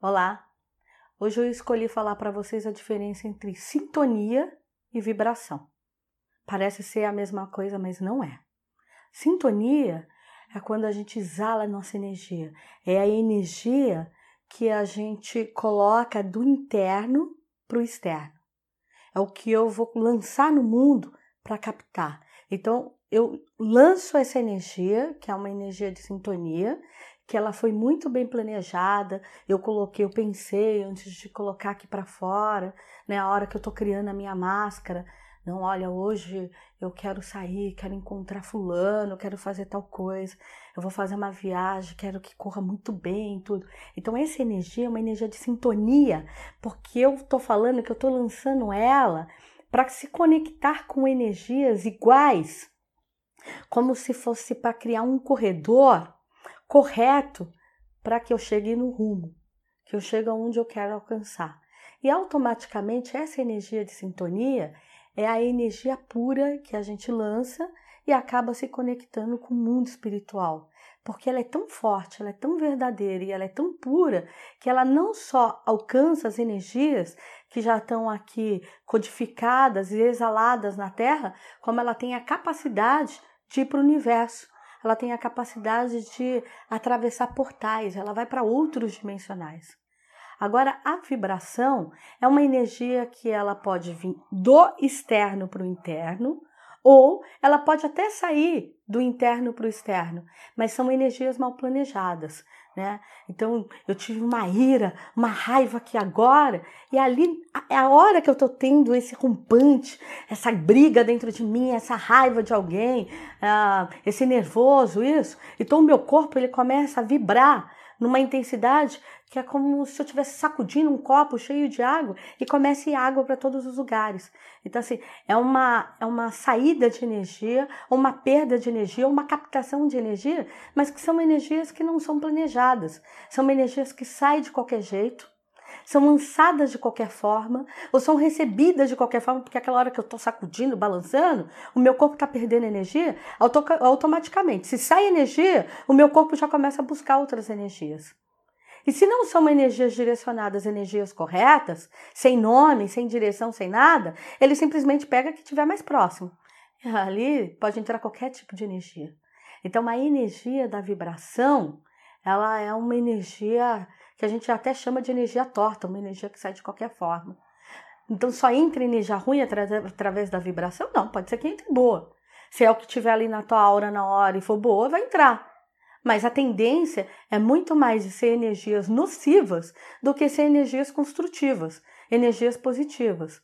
Olá! Hoje eu escolhi falar para vocês a diferença entre sintonia e vibração. Parece ser a mesma coisa, mas não é. Sintonia é quando a gente exala a nossa energia, é a energia que a gente coloca do interno para o externo. É o que eu vou lançar no mundo para captar. Então, eu lanço essa energia, que é uma energia de sintonia, que ela foi muito bem planejada. Eu coloquei, eu pensei antes de colocar aqui para fora, né? A hora que eu tô criando a minha máscara. Não, olha, hoje eu quero sair, quero encontrar fulano, quero fazer tal coisa. Eu vou fazer uma viagem, quero que corra muito bem, tudo. Então essa energia é uma energia de sintonia, porque eu tô falando que eu tô lançando ela para se conectar com energias iguais, como se fosse para criar um corredor correto para que eu chegue no rumo, que eu chegue aonde eu quero alcançar. E automaticamente essa energia de sintonia é a energia pura que a gente lança e acaba se conectando com o mundo espiritual, porque ela é tão forte, ela é tão verdadeira e ela é tão pura que ela não só alcança as energias que já estão aqui codificadas e exaladas na Terra, como ela tem a capacidade de ir para o universo ela tem a capacidade de atravessar portais, ela vai para outros dimensionais. Agora, a vibração é uma energia que ela pode vir do externo para o interno, ou ela pode até sair do interno para o externo, mas são energias mal planejadas, né? Então eu tive uma ira, uma raiva aqui agora, e ali é a hora que eu tô tendo esse rompante, essa briga dentro de mim, essa raiva de alguém, uh, esse nervoso, isso. Então o meu corpo ele começa a vibrar numa intensidade que é como se eu estivesse sacudindo um copo cheio de água e comece água para todos os lugares. Então, assim, é uma, é uma saída de energia, uma perda de energia, uma captação de energia, mas que são energias que não são planejadas. São energias que saem de qualquer jeito, são lançadas de qualquer forma, ou são recebidas de qualquer forma, porque aquela hora que eu estou sacudindo, balançando, o meu corpo está perdendo energia, automaticamente. Se sai energia, o meu corpo já começa a buscar outras energias. E se não são energias direcionadas, energias corretas, sem nome, sem direção, sem nada, ele simplesmente pega que estiver mais próximo. Ali pode entrar qualquer tipo de energia. Então, a energia da vibração, ela é uma energia que a gente até chama de energia torta, uma energia que sai de qualquer forma. Então, só entra energia ruim através da vibração? Não, pode ser que entre boa. Se é o que tiver ali na tua aura na hora e for boa, vai entrar. Mas a tendência é muito mais de ser energias nocivas do que ser energias construtivas, energias positivas.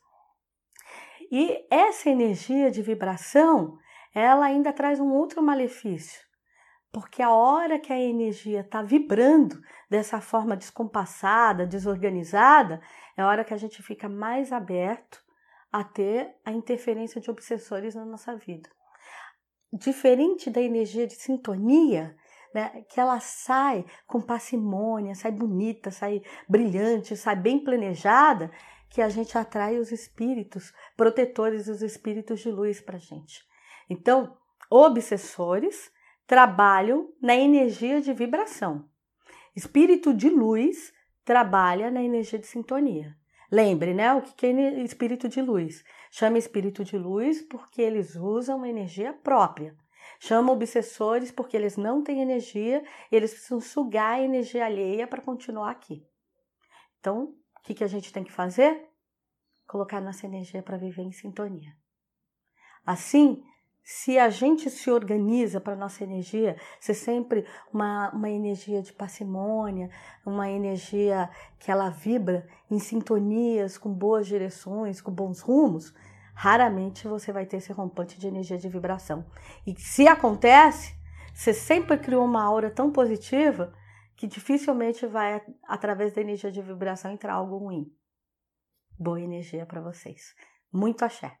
E essa energia de vibração, ela ainda traz um outro malefício, porque a hora que a energia está vibrando dessa forma descompassada, desorganizada, é a hora que a gente fica mais aberto a ter a interferência de obsessores na nossa vida. Diferente da energia de sintonia, né, que ela sai com parcimônia, sai bonita, sai brilhante, sai bem planejada, que a gente atrai os espíritos protetores, os espíritos de luz para a gente. Então, obsessores trabalham na energia de vibração. Espírito de luz trabalha na energia de sintonia. Lembre, né? O que é espírito de luz? Chama espírito de luz porque eles usam energia própria. Chama obsessores porque eles não têm energia, eles precisam sugar a energia alheia para continuar aqui. Então, o que, que a gente tem que fazer? Colocar nossa energia para viver em sintonia. Assim, se a gente se organiza para nossa energia ser sempre uma, uma energia de parcimônia, uma energia que ela vibra em sintonias, com boas direções, com bons rumos, raramente você vai ter esse rompante de energia de vibração. E se acontece, você sempre criou uma aura tão positiva que dificilmente vai, através da energia de vibração, entrar algo ruim. Boa energia para vocês. Muito axé.